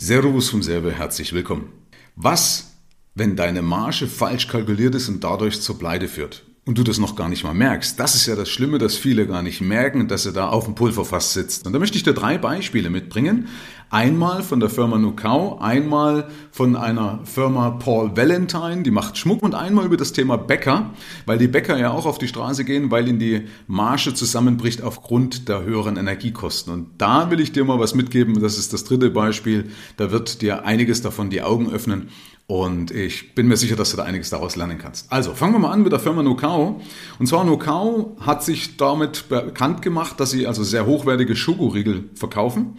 Servus vom Serbe, herzlich willkommen. Was, wenn deine Marge falsch kalkuliert ist und dadurch zur Pleite führt? und du das noch gar nicht mal merkst. Das ist ja das Schlimme, dass viele gar nicht merken, dass sie da auf dem Pulverfass sitzt. Und da möchte ich dir drei Beispiele mitbringen. Einmal von der Firma Nukau, einmal von einer Firma Paul Valentine, die macht Schmuck und einmal über das Thema Bäcker, weil die Bäcker ja auch auf die Straße gehen, weil ihnen die Marge zusammenbricht aufgrund der höheren Energiekosten. Und da will ich dir mal was mitgeben. Das ist das dritte Beispiel. Da wird dir einiges davon die Augen öffnen. Und ich bin mir sicher, dass du da einiges daraus lernen kannst. Also, fangen wir mal an mit der Firma Nokao. Und zwar Nokao hat sich damit bekannt gemacht, dass sie also sehr hochwertige Schokoriegel verkaufen,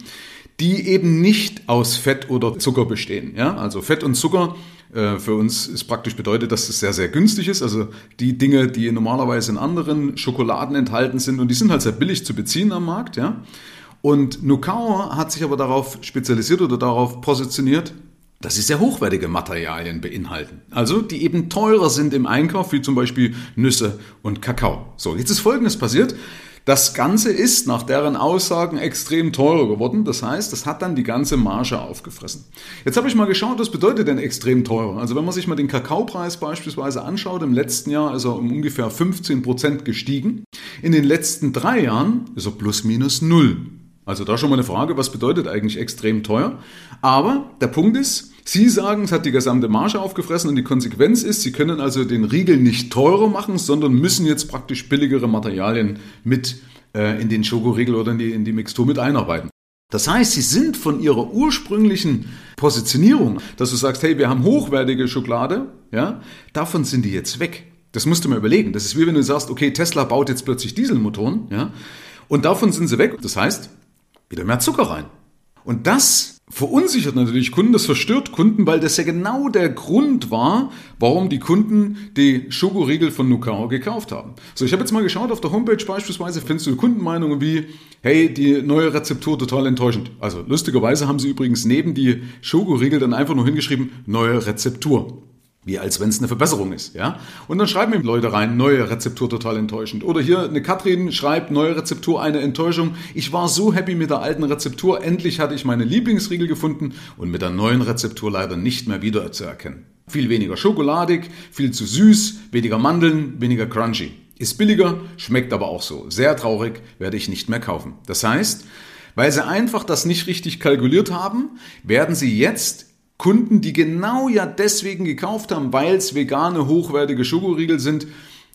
die eben nicht aus Fett oder Zucker bestehen. Ja, also Fett und Zucker äh, für uns ist praktisch bedeutet, dass es sehr, sehr günstig ist. Also die Dinge, die normalerweise in anderen Schokoladen enthalten sind und die sind halt sehr billig zu beziehen am Markt. Ja. Und Nokao hat sich aber darauf spezialisiert oder darauf positioniert, dass sie sehr hochwertige Materialien beinhalten. Also die eben teurer sind im Einkauf, wie zum Beispiel Nüsse und Kakao. So, jetzt ist Folgendes passiert. Das Ganze ist nach deren Aussagen extrem teurer geworden. Das heißt, das hat dann die ganze Marge aufgefressen. Jetzt habe ich mal geschaut, was bedeutet denn extrem teurer? Also wenn man sich mal den Kakaopreis beispielsweise anschaut, im letzten Jahr ist er um ungefähr 15 Prozent gestiegen. In den letzten drei Jahren ist er plus minus null. Also da schon mal eine Frage, was bedeutet eigentlich extrem teuer? Aber der Punkt ist, Sie sagen, es hat die gesamte Marge aufgefressen und die Konsequenz ist, Sie können also den Riegel nicht teurer machen, sondern müssen jetzt praktisch billigere Materialien mit äh, in den Schokoriegel oder in die, in die Mixtur mit einarbeiten. Das heißt, sie sind von ihrer ursprünglichen Positionierung, dass du sagst, hey, wir haben hochwertige Schokolade, ja, davon sind die jetzt weg. Das musst du mal überlegen. Das ist wie wenn du sagst, okay, Tesla baut jetzt plötzlich Dieselmotoren, ja, und davon sind sie weg. Das heißt, wieder mehr Zucker rein. Und das verunsichert natürlich Kunden, das verstört Kunden, weil das ja genau der Grund war, warum die Kunden die Schokoriegel von Nukao gekauft haben. So, ich habe jetzt mal geschaut, auf der Homepage beispielsweise findest du Kundenmeinungen wie, hey, die neue Rezeptur total enttäuschend. Also lustigerweise haben sie übrigens neben die Schokoriegel dann einfach nur hingeschrieben, neue Rezeptur. Wie als wenn es eine Verbesserung ist, ja. Und dann schreiben ihm Leute rein, neue Rezeptur total enttäuschend. Oder hier eine Katrin schreibt, neue Rezeptur, eine Enttäuschung. Ich war so happy mit der alten Rezeptur, endlich hatte ich meine Lieblingsriegel gefunden und mit der neuen Rezeptur leider nicht mehr wiederzuerkennen. Viel weniger schokoladig, viel zu süß, weniger Mandeln, weniger crunchy. Ist billiger, schmeckt aber auch so. Sehr traurig, werde ich nicht mehr kaufen. Das heißt, weil sie einfach das nicht richtig kalkuliert haben, werden sie jetzt Kunden, die genau ja deswegen gekauft haben, weil es vegane, hochwertige Schokoriegel sind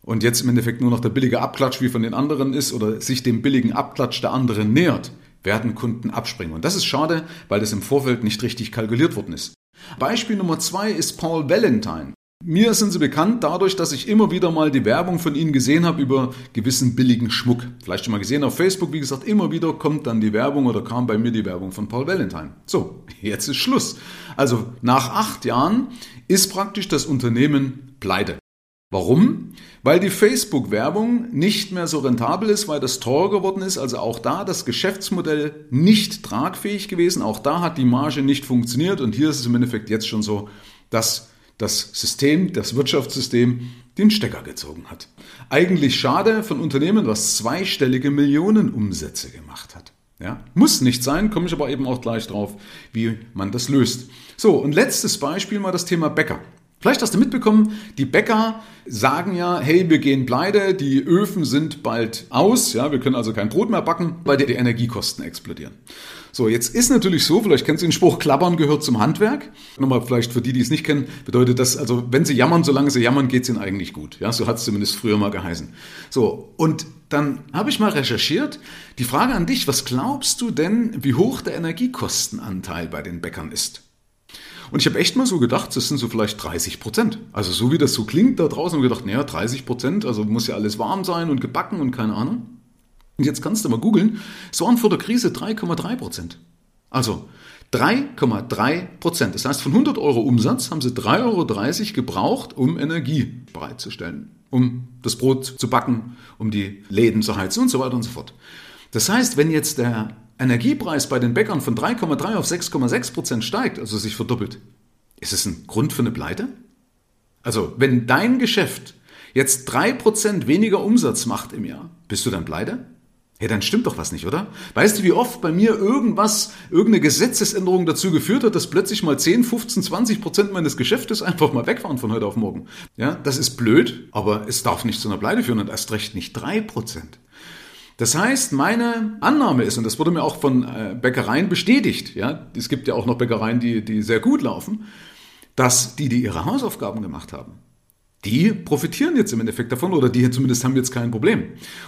und jetzt im Endeffekt nur noch der billige Abklatsch wie von den anderen ist oder sich dem billigen Abklatsch der anderen nähert, werden Kunden abspringen. Und das ist schade, weil das im Vorfeld nicht richtig kalkuliert worden ist. Beispiel Nummer zwei ist Paul Valentine. Mir sind sie bekannt dadurch, dass ich immer wieder mal die Werbung von ihnen gesehen habe über gewissen billigen Schmuck. Vielleicht schon mal gesehen auf Facebook, wie gesagt, immer wieder kommt dann die Werbung oder kam bei mir die Werbung von Paul Valentine. So, jetzt ist Schluss. Also nach acht Jahren ist praktisch das Unternehmen pleite. Warum? Weil die Facebook-Werbung nicht mehr so rentabel ist, weil das teuer geworden ist. Also auch da das Geschäftsmodell nicht tragfähig gewesen. Auch da hat die Marge nicht funktioniert. Und hier ist es im Endeffekt jetzt schon so, dass das System, das Wirtschaftssystem den Stecker gezogen hat. Eigentlich schade von Unternehmen, was zweistellige Millionenumsätze gemacht hat. Ja, muss nicht sein, komme ich aber eben auch gleich drauf, wie man das löst. So, und letztes Beispiel mal das Thema Bäcker. Vielleicht hast du mitbekommen, die Bäcker sagen ja, hey, wir gehen pleite, die Öfen sind bald aus, ja, wir können also kein Brot mehr backen, weil die Energiekosten explodieren. So, jetzt ist natürlich so, vielleicht kennst du den Spruch, Klappern gehört zum Handwerk. Nochmal vielleicht für die, die es nicht kennen, bedeutet das, also wenn sie jammern, solange sie jammern, geht es ihnen eigentlich gut. Ja, so hat es zumindest früher mal geheißen. So, und dann habe ich mal recherchiert. Die Frage an dich, was glaubst du denn, wie hoch der Energiekostenanteil bei den Bäckern ist? Und ich habe echt mal so gedacht, das sind so vielleicht 30 Prozent. Also so wie das so klingt da draußen, habe ich gedacht, naja, 30 Prozent, also muss ja alles warm sein und gebacken und keine Ahnung. Und jetzt kannst du mal googeln, es waren vor der Krise 3,3 Prozent. Also 3,3 Prozent. Das heißt, von 100 Euro Umsatz haben sie 3,30 Euro gebraucht, um Energie bereitzustellen, um das Brot zu backen, um die Läden zu heizen und so weiter und so fort. Das heißt, wenn jetzt der Energiepreis bei den Bäckern von 3,3 auf 6,6 Prozent steigt, also sich verdoppelt, ist es ein Grund für eine Pleite? Also, wenn dein Geschäft jetzt 3 Prozent weniger Umsatz macht im Jahr, bist du dann pleite? Ja, dann stimmt doch was nicht, oder? Weißt du, wie oft bei mir irgendwas, irgendeine Gesetzesänderung dazu geführt hat, dass plötzlich mal 10, 15, 20 Prozent meines Geschäftes einfach mal weg waren von heute auf morgen? Ja, das ist blöd, aber es darf nicht zu einer Pleite führen und erst recht nicht drei Prozent. Das heißt, meine Annahme ist, und das wurde mir auch von äh, Bäckereien bestätigt, ja, es gibt ja auch noch Bäckereien, die, die sehr gut laufen, dass die, die ihre Hausaufgaben gemacht haben, die profitieren jetzt im Endeffekt davon oder die zumindest haben jetzt kein Problem.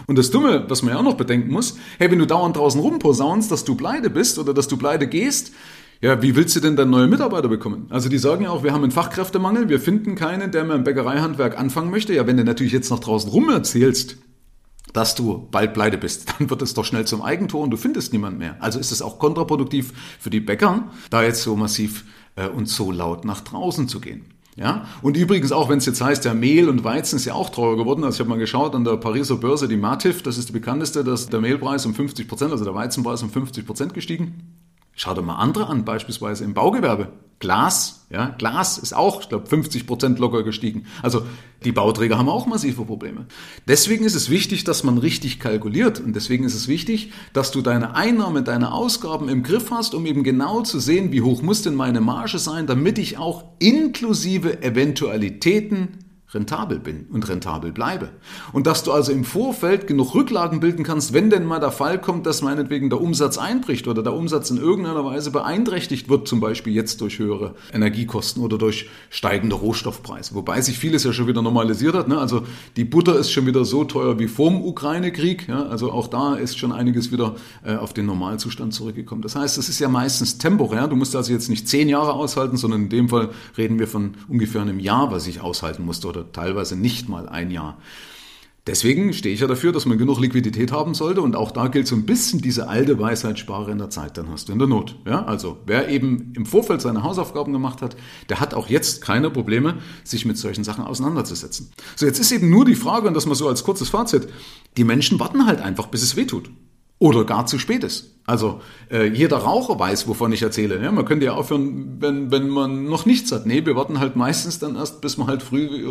Und das Dumme, was man ja auch noch bedenken muss, hey, wenn du dauernd draußen rumposaunst, dass du pleite bist oder dass du pleite gehst, ja, wie willst du denn dann neue Mitarbeiter bekommen? Also die sagen ja auch, wir haben einen Fachkräftemangel, wir finden keinen, der mehr im Bäckereihandwerk anfangen möchte. Ja, wenn du natürlich jetzt noch draußen rum erzählst, dass du bald pleite bist, dann wird es doch schnell zum Eigentor und du findest niemand mehr. Also ist es auch kontraproduktiv für die Bäcker, da jetzt so massiv äh, und so laut nach draußen zu gehen. Ja? Und übrigens auch, wenn es jetzt heißt, der Mehl und Weizen ist ja auch teurer geworden. Also ich habe mal geschaut an der Pariser Börse, die Matif, das ist die bekannteste, dass der Mehlpreis um 50 Prozent, also der Weizenpreis um 50 Prozent gestiegen. Schau dir mal andere an, beispielsweise im Baugewerbe. Glas, ja, Glas ist auch, ich glaube, 50 Prozent locker gestiegen. Also die Bauträger haben auch massive Probleme. Deswegen ist es wichtig, dass man richtig kalkuliert und deswegen ist es wichtig, dass du deine Einnahmen, deine Ausgaben im Griff hast, um eben genau zu sehen, wie hoch muss denn meine Marge sein, damit ich auch inklusive Eventualitäten rentabel bin und rentabel bleibe. Und dass du also im Vorfeld genug Rücklagen bilden kannst, wenn denn mal der Fall kommt, dass meinetwegen der Umsatz einbricht oder der Umsatz in irgendeiner Weise beeinträchtigt wird, zum Beispiel jetzt durch höhere Energiekosten oder durch steigende Rohstoffpreise. Wobei sich vieles ja schon wieder normalisiert hat. Ne? Also die Butter ist schon wieder so teuer wie vorm Ukraine-Krieg. Ja? Also auch da ist schon einiges wieder äh, auf den Normalzustand zurückgekommen. Das heißt, es ist ja meistens temporär. Du musst also jetzt nicht zehn Jahre aushalten, sondern in dem Fall reden wir von ungefähr einem Jahr, was ich aushalten musste oder teilweise nicht mal ein Jahr. Deswegen stehe ich ja dafür, dass man genug Liquidität haben sollte und auch da gilt so ein bisschen diese alte Weisheit, spare in der Zeit, dann hast du in der Not. Ja, also wer eben im Vorfeld seine Hausaufgaben gemacht hat, der hat auch jetzt keine Probleme, sich mit solchen Sachen auseinanderzusetzen. So, jetzt ist eben nur die Frage, und das mal so als kurzes Fazit, die Menschen warten halt einfach, bis es wehtut. Oder gar zu spät ist. Also äh, jeder Raucher weiß, wovon ich erzähle. Ja, man könnte ja aufhören, wenn, wenn man noch nichts hat. Nee, wir warten halt meistens dann erst, bis man halt früh,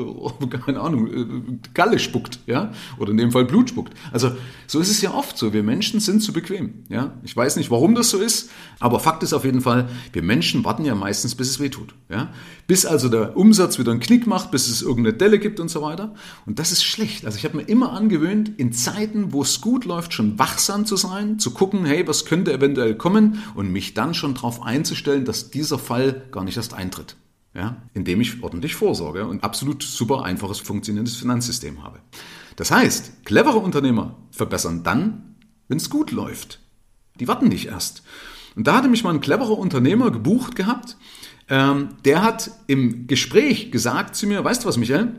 keine Ahnung, äh, Galle spuckt, ja, oder in dem Fall Blut spuckt. Also so ist es ja oft so. Wir Menschen sind zu bequem. Ja, ich weiß nicht, warum das so ist, aber Fakt ist auf jeden Fall, wir Menschen warten ja meistens, bis es weh tut. Ja, bis also der Umsatz wieder einen Knick macht, bis es irgendeine Delle gibt und so weiter. Und das ist schlecht. Also ich habe mir immer angewöhnt, in Zeiten, wo es gut läuft, schon wachsam zu sein, zu gucken, hey, was könnte eventuell kommen und mich dann schon darauf einzustellen, dass dieser Fall gar nicht erst eintritt. Ja, indem ich ordentlich vorsorge und absolut super einfaches funktionierendes Finanzsystem habe. Das heißt, clevere Unternehmer verbessern dann, wenn es gut läuft. Die warten nicht erst. Und da hatte mich mal ein cleverer Unternehmer gebucht gehabt. Ähm, der hat im Gespräch gesagt zu mir, weißt du was, Michael?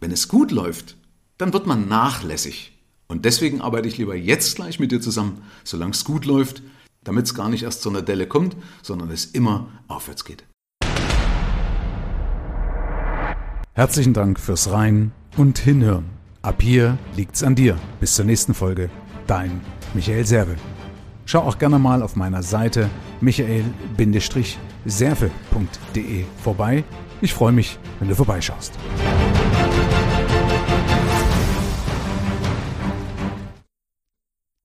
Wenn es gut läuft, dann wird man nachlässig. Und deswegen arbeite ich lieber jetzt gleich mit dir zusammen, solange es gut läuft, damit es gar nicht erst zu einer Delle kommt, sondern es immer aufwärts geht. Herzlichen Dank fürs Rein und Hinhören. Ab hier liegt's an dir. Bis zur nächsten Folge. Dein Michael Serve. Schau auch gerne mal auf meiner Seite michael-serve.de vorbei. Ich freue mich, wenn du vorbeischaust.